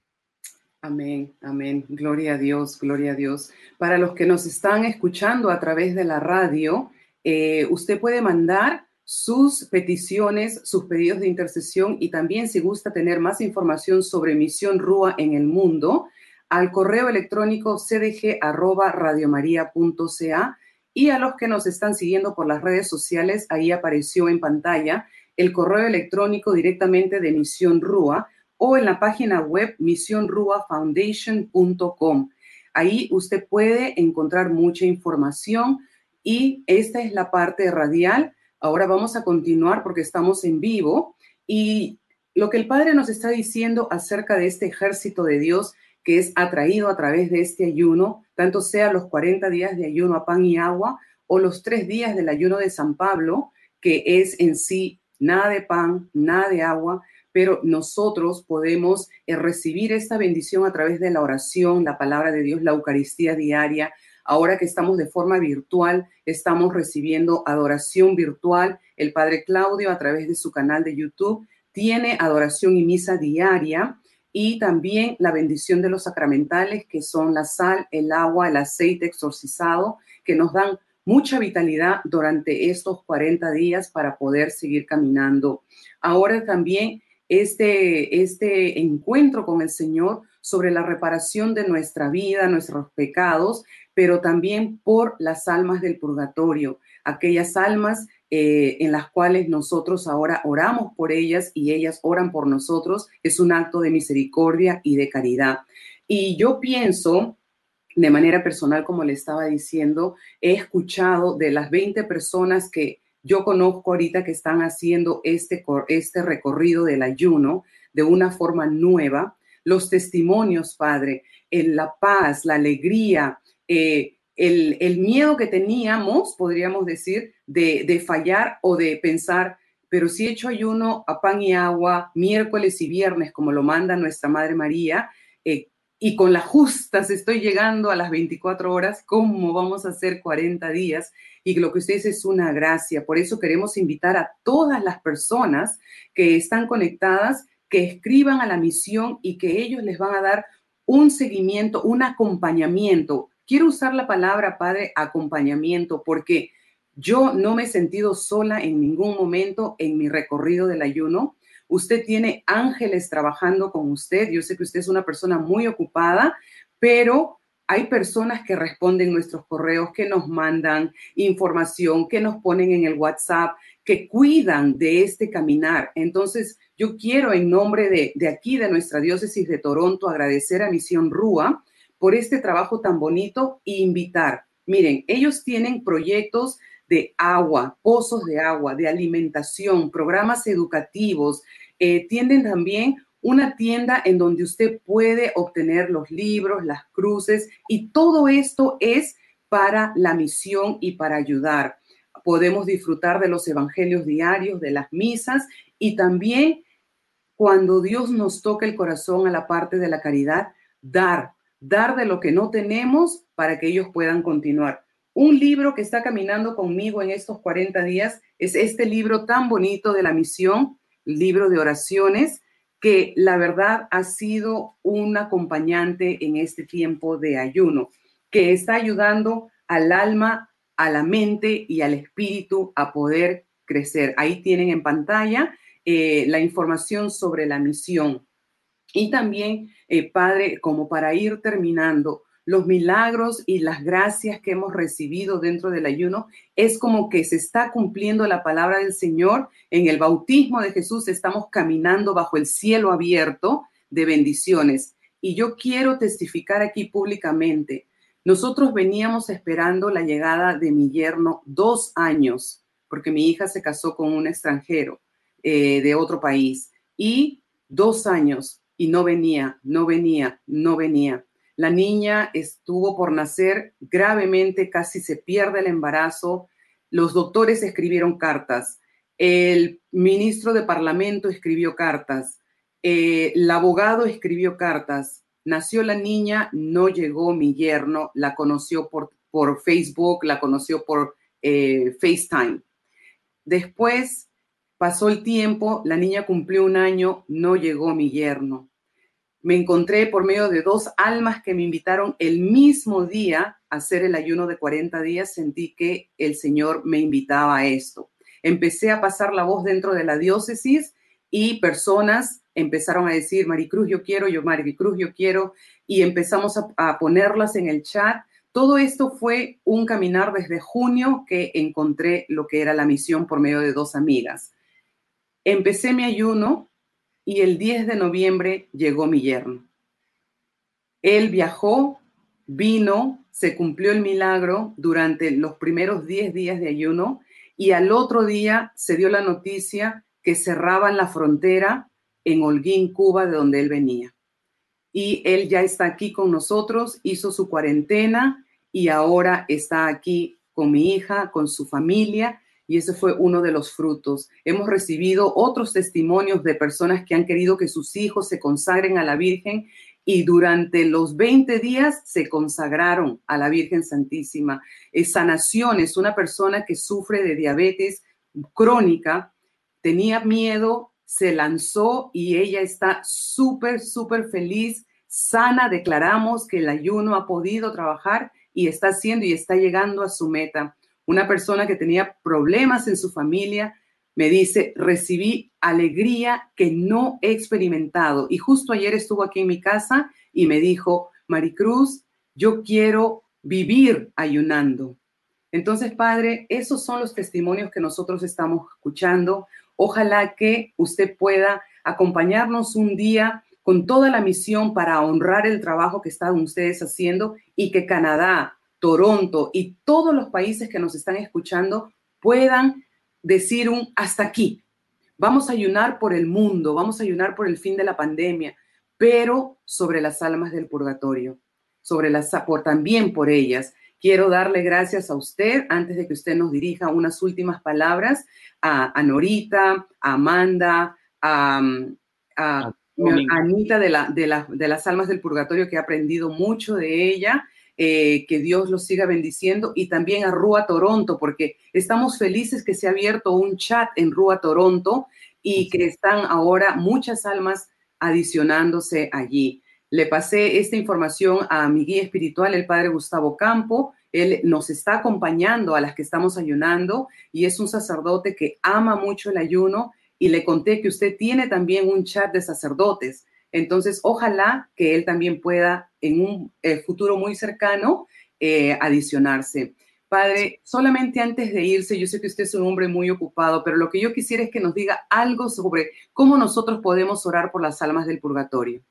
Amén, amén. Gloria a Dios, gloria a Dios. Para los que nos están escuchando a través de la radio, eh, usted puede mandar sus peticiones, sus pedidos de intercesión y también si gusta tener más información sobre Misión Rúa en el mundo, al correo electrónico cdg@radiomaria.ca y a los que nos están siguiendo por las redes sociales, ahí apareció en pantalla el correo electrónico directamente de Misión Rúa o en la página web misionruafoundation.com. Ahí usted puede encontrar mucha información y esta es la parte radial. Ahora vamos a continuar porque estamos en vivo y lo que el Padre nos está diciendo acerca de este ejército de Dios que es atraído a través de este ayuno, tanto sea los 40 días de ayuno a pan y agua o los tres días del ayuno de San Pablo, que es en sí nada de pan, nada de agua, pero nosotros podemos eh, recibir esta bendición a través de la oración, la palabra de Dios, la Eucaristía diaria. Ahora que estamos de forma virtual, estamos recibiendo adoración virtual. El Padre Claudio, a través de su canal de YouTube, tiene adoración y misa diaria y también la bendición de los sacramentales, que son la sal, el agua, el aceite exorcizado, que nos dan mucha vitalidad durante estos 40 días para poder seguir caminando. Ahora también este, este encuentro con el Señor sobre la reparación de nuestra vida, nuestros pecados, pero también por las almas del purgatorio, aquellas almas eh, en las cuales nosotros ahora oramos por ellas y ellas oran por nosotros, es un acto de misericordia y de caridad. Y yo pienso, de manera personal, como le estaba diciendo, he escuchado de las 20 personas que yo conozco ahorita que están haciendo este, este recorrido del ayuno de una forma nueva, los testimonios, Padre, en la paz, la alegría, eh, el, miedo que teníamos, podríamos decir, de, fallar o de pensar, pero si he hecho ayuno a pan y agua miércoles y viernes, como lo manda nuestra Madre María, eh, y con las justas estoy llegando a las 24 horas, ¿cómo vamos a hacer 40 días? Y lo que usted dice es una gracia. Por eso queremos invitar a todas las personas que están conectadas que escriban a la misión y que ellos les van a dar un seguimiento, un acompañamiento Quiero usar la palabra, Padre, acompañamiento, porque yo no me he sentido sola en ningún momento en mi recorrido del ayuno. Usted tiene ángeles trabajando con usted. Yo sé que usted es una persona muy ocupada, pero hay personas que responden nuestros correos, que nos mandan información, que nos ponen en el WhatsApp, que cuidan de este caminar. Entonces, yo quiero en nombre de, de aquí, de nuestra diócesis de Toronto, agradecer a Misión Rúa por este trabajo tan bonito e invitar. Miren, ellos tienen proyectos de agua, pozos de agua, de alimentación, programas educativos. Eh, tienen también una tienda en donde usted puede obtener los libros, las cruces y todo esto es para la misión y para ayudar. Podemos disfrutar de los evangelios diarios, de las misas y también cuando Dios nos toca el corazón a la parte de la caridad, dar, dar de lo que no tenemos para que ellos puedan continuar. Un libro que está caminando conmigo en estos 40 días es este libro tan bonito de la misión, libro de oraciones, que la verdad ha sido un acompañante en este tiempo de ayuno, que está ayudando al alma, a la mente y al espíritu a poder crecer. Ahí tienen en pantalla eh, la información sobre la misión. Y también, eh, Padre, como para ir terminando, los milagros y las gracias que hemos recibido dentro del ayuno, es como que se está cumpliendo la palabra del Señor. En el bautismo de Jesús estamos caminando bajo el cielo abierto de bendiciones. Y yo quiero testificar aquí públicamente. Nosotros veníamos esperando la llegada de mi yerno dos años, porque mi hija se casó con un extranjero eh, de otro país. Y dos años y no venía, no venía, no venía. La niña estuvo por nacer gravemente, casi se pierde el embarazo. Los doctores escribieron cartas. El ministro de Parlamento escribió cartas. Eh, el abogado escribió cartas. Nació la niña, no llegó mi yerno, la conoció por, por Facebook, la conoció por eh, FaceTime. Después pasó el tiempo, la niña cumplió un año, no llegó mi yerno me encontré por medio de dos almas que me invitaron el mismo día a hacer el ayuno de 40 días, sentí que el Señor me invitaba a esto. Empecé a pasar la voz dentro de la diócesis y personas empezaron a decir, Maricruz, yo quiero, yo Maricruz, yo quiero, y empezamos a, a ponerlas en el chat. Todo esto fue un caminar desde junio que encontré lo que era la misión por medio de dos amigas. Empecé mi ayuno y el 10 de noviembre llegó mi yerno. Él viajó, vino, se cumplió el milagro durante los primeros 10 días de ayuno y al otro día se dio la noticia que cerraban la frontera en Holguín, Cuba, de donde él venía. Y él ya está aquí con nosotros, hizo su cuarentena y ahora está aquí con mi hija, con su familia y ese fue uno de los frutos. Hemos recibido otros testimonios de personas que han querido que sus hijos se consagren a la Virgen y durante los 20 días se consagraron a la Virgen Santísima. Es sanación, es una persona que sufre de diabetes crónica, tenía miedo, se lanzó y ella está súper, súper feliz, sana. Declaramos que el ayuno ha podido trabajar y está haciendo y está llegando a su meta una persona que tenía problemas en su familia, me dice, recibí alegría que no he experimentado. Y justo ayer estuvo aquí en mi casa y me dijo, Maricruz, yo quiero vivir ayunando. Entonces, Padre, esos son los testimonios que nosotros estamos escuchando. Ojalá que usted pueda acompañarnos un día con toda la misión para honrar el trabajo que están ustedes haciendo y que Canadá, Toronto y todos los países que nos están escuchando puedan decir un hasta aquí. Vamos a ayunar por el mundo, vamos a ayunar por el fin de la pandemia, pero sobre las almas del purgatorio, sobre las por también por ellas. Quiero darle gracias a usted antes de que usted nos dirija unas últimas palabras a, Norita, a Amanda, a, Anita de, la, de, de las almas del purgatorio que ha aprendido mucho de ella eh, que Dios los siga bendiciendo y también a Rúa Toronto, porque estamos felices que se ha abierto un chat en Rúa Toronto y que están ahora muchas almas adicionándose allí. Le pasé esta información a mi guía espiritual, el padre Gustavo Campo. Él nos está acompañando a las que estamos ayunando y es un sacerdote que ama mucho el ayuno y le conté que usted tiene también un chat de sacerdotes. Entonces, ojalá que él también pueda en un eh, futuro muy cercano eh, adicionarse. Padre, solamente antes de irse, yo sé que usted es un hombre muy ocupado, pero lo que yo quisiera es que nos diga algo sobre cómo nosotros podemos orar por las almas del purgatorio.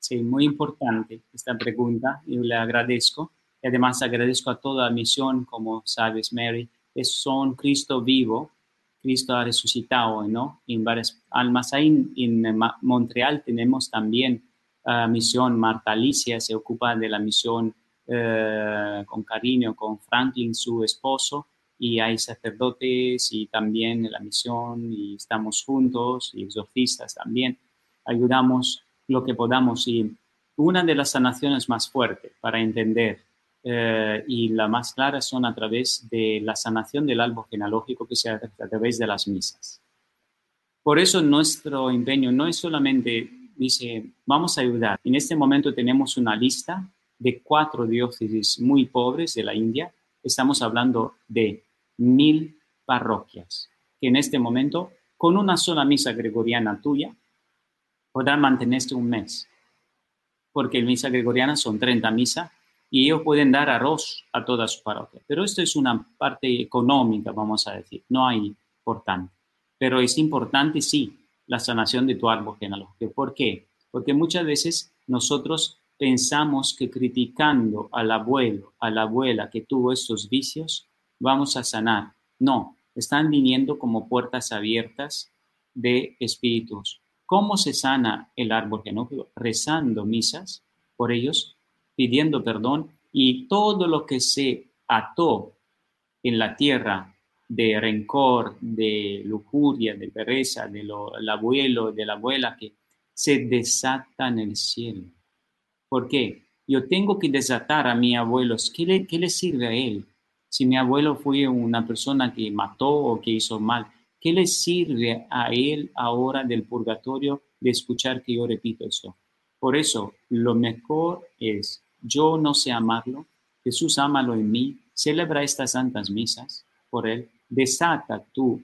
Sí, muy importante esta pregunta y le agradezco. Y además agradezco a toda la misión, como sabes, Mary, es son Cristo vivo, Cristo ha resucitado, ¿no? En varias almas. Ahí en, Montreal tenemos también uh, misión, Marta Alicia se ocupa de la misión eh, con cariño con Franklin, su esposo, y hay sacerdotes y también la misión y estamos juntos y exorcistas también. Ayudamos lo que podamos y una de las sanaciones más fuertes para entender eh, y la más clara son a través de la sanación del árbol genealógico que se hace a través de las misas. Por eso nuestro empeño no es solamente, dice, vamos a ayudar. En este momento tenemos una lista de cuatro diócesis muy pobres de la India. Estamos hablando de mil parroquias que en este momento, con una sola misa gregoriana tuya, podrán mantenerse un mes. Porque misa gregoriana son 30 misas y ellos pueden dar arroz a toda su parroquia. Pero esto es una parte económica, vamos a decir, no hay importante. Pero es importante, sí, la sanación de tu árbol genealógico. ¿Por qué? Porque muchas veces nosotros pensamos que criticando al abuelo, a la abuela que tuvo estos vicios, vamos a sanar. No, están viniendo como puertas abiertas de espíritus. ¿Cómo se sana el árbol genófico? Rezando misas por ellos, pidiendo perdón y todo lo que se ató en la tierra de rencor, de lujuria, de pereza, del abuelo, de la abuela, que se desata en el cielo ¿Por qué? Yo tengo que desatar a mi abuelo. ¿Qué le, ¿Qué le sirve a él? Si mi abuelo fue una persona que mató o que hizo mal, ¿qué le sirve a él ahora del purgatorio de escuchar que yo repito eso? Por eso, lo mejor es, yo no sé amarlo, Jesús ámalo en mí, celebra estas santas misas por él, desata tu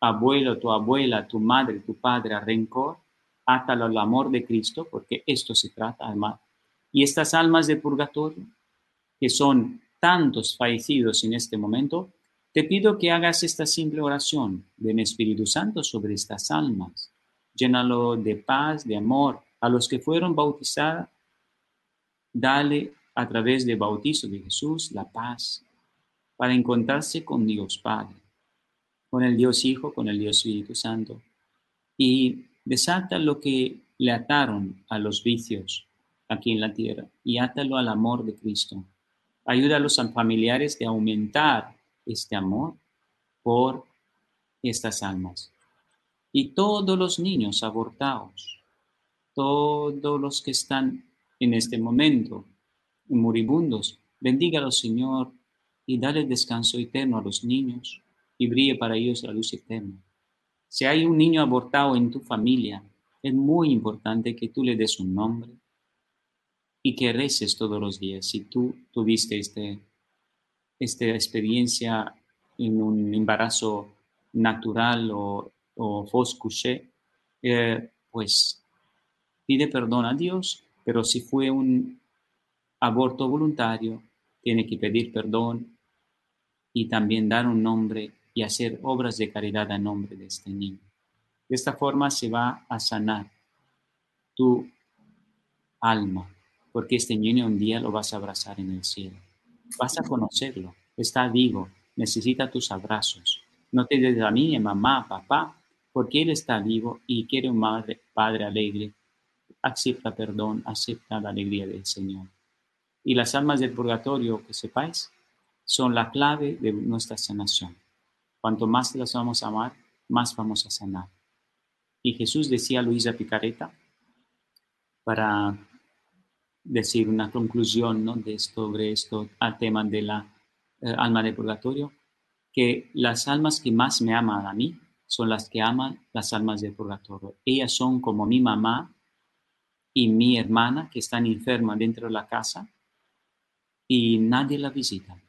abuelo, tu abuela, tu madre, tu padre a rencor, átalo al amor de Cristo, porque esto se trata, además, y estas almas de purgatorio, que son tantos fallecidos en este momento, te pido que hagas esta simple oración del Espíritu Santo sobre estas almas. Llénalo de paz, de amor. A los que fueron bautizados, dale a través del bautizo de Jesús la paz para encontrarse con Dios Padre, con el Dios Hijo, con el Dios Espíritu Santo. Y desata lo que le ataron a los vicios, aquí en la tierra y átalo al amor de Cristo. Ayuda a los familiares de aumentar este amor por estas almas. Y todos los niños abortados, todos los que están en este momento moribundos, bendígalos, Señor, y dale descanso eterno a los niños y brille para ellos la luz eterna. Si hay un niño abortado en tu familia, es muy importante que tú le des un nombre, y que reces todos los días. Si tú tuviste este, esta experiencia en un embarazo natural o, o foscuché, eh, pues pide perdón a Dios, pero si fue un aborto voluntario, tiene que pedir perdón y también dar un nombre y hacer obras de caridad a nombre de este niño. De esta forma se va a sanar tu alma porque este niño un día lo vas a abrazar en el cielo. Vas a conocerlo, está vivo, necesita tus abrazos. No te des a mí, mamá, papá, porque él está vivo y quiere un madre, padre alegre. Acepta perdón, acepta la alegría del Señor. Y las almas del purgatorio, que sepáis, son la clave de nuestra sanación. Cuanto más las vamos a amar, más vamos a sanar. Y Jesús decía a Luisa Picareta, para decir una conclusión ¿no? de sobre esto al tema de la eh, alma de purgatorio, que las almas que más me aman a mí son las que aman las almas de purgatorio. Ellas son como mi mamá y mi hermana que están enfermas dentro de la casa y nadie la visita.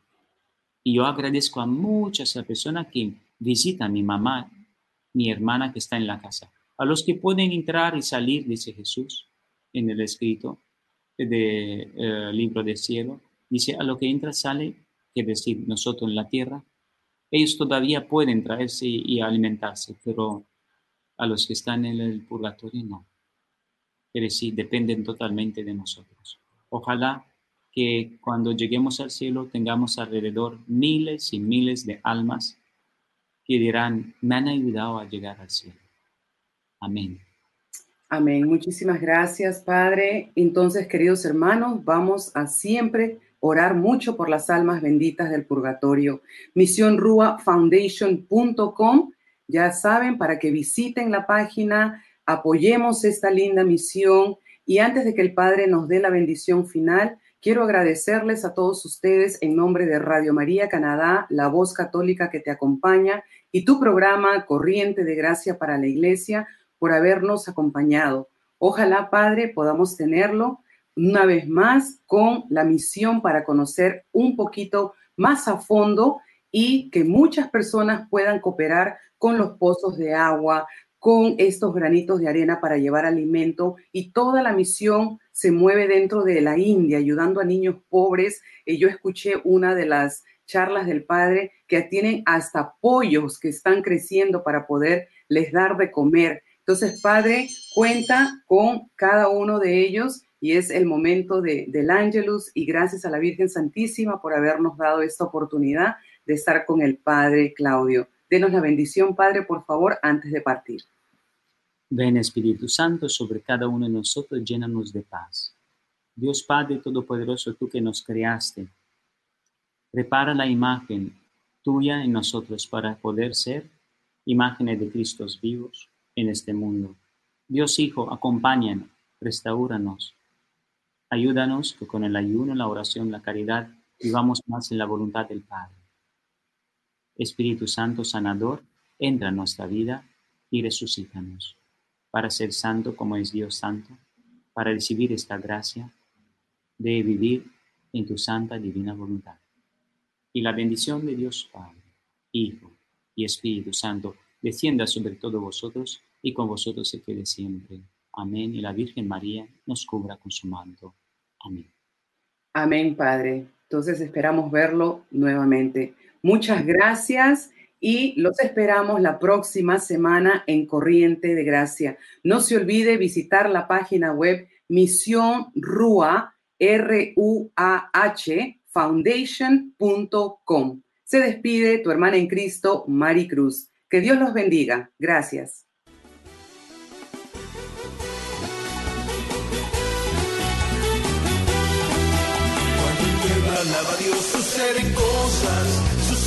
Y yo agradezco a muchas personas que visitan mi mamá, mi hermana que está en la casa. A los que pueden entrar y salir, dice Jesús en el escrito, del libro del cielo, dice, a lo que entra sale, que decir, nosotros en la tierra, ellos todavía pueden traerse y alimentarse, pero a los que están en el purgatorio no. Es decir, dependen totalmente de nosotros. Ojalá que cuando lleguemos al cielo tengamos alrededor miles y miles de almas que dirán, me han ayudado a llegar al cielo. Amén. Amén. Muchísimas gracias, Padre. Entonces, queridos hermanos, vamos a siempre orar mucho por las almas benditas del purgatorio. Foundation.com. Ya saben, para que visiten la página, apoyemos esta linda misión. Y antes de que el Padre nos dé la bendición final, quiero agradecerles a todos ustedes en nombre de Radio María Canadá, la voz católica que te acompaña, y tu programa Corriente de Gracia para la Iglesia por habernos acompañado. Ojalá, Padre, podamos tenerlo una vez más con la misión para conocer un poquito más a fondo y que muchas personas puedan cooperar con los pozos de agua, con estos granitos de arena para llevar alimento y toda la misión se mueve dentro de la India, ayudando a niños pobres. Y yo escuché una de las charlas del padre que tienen hasta pollos que están creciendo para poder les dar de comer. Entonces, padre, cuenta con cada uno de ellos y es el momento de, del Ángelus y gracias a la Virgen Santísima por habernos dado esta oportunidad de estar con el Padre Claudio. Denos la bendición, Padre, por favor, antes de partir. Ven Espíritu Santo sobre cada uno de nosotros, llénanos de paz. Dios Padre Todopoderoso, tú que nos creaste, prepara la imagen tuya en nosotros para poder ser imágenes de Cristos vivos en este mundo. Dios Hijo, acompáñanos, restauranos, ayúdanos que con el ayuno, la oración, la caridad, vivamos más en la voluntad del Padre. Espíritu Santo sanador, entra en nuestra vida y resucítanos para ser santo como es Dios santo, para recibir esta gracia de vivir en tu santa divina voluntad. Y la bendición de Dios Padre, Hijo y Espíritu Santo descienda sobre todos vosotros y con vosotros se quede siempre. Amén. Y la Virgen María nos cubra con su manto. Amén. Amén, Padre. Entonces esperamos verlo nuevamente. Muchas gracias y los esperamos la próxima semana en Corriente de Gracia. No se olvide visitar la página web Misión Rua, R-U-A-H, foundation.com. Se despide tu hermana en Cristo, Mari Cruz. Que Dios los bendiga. Gracias.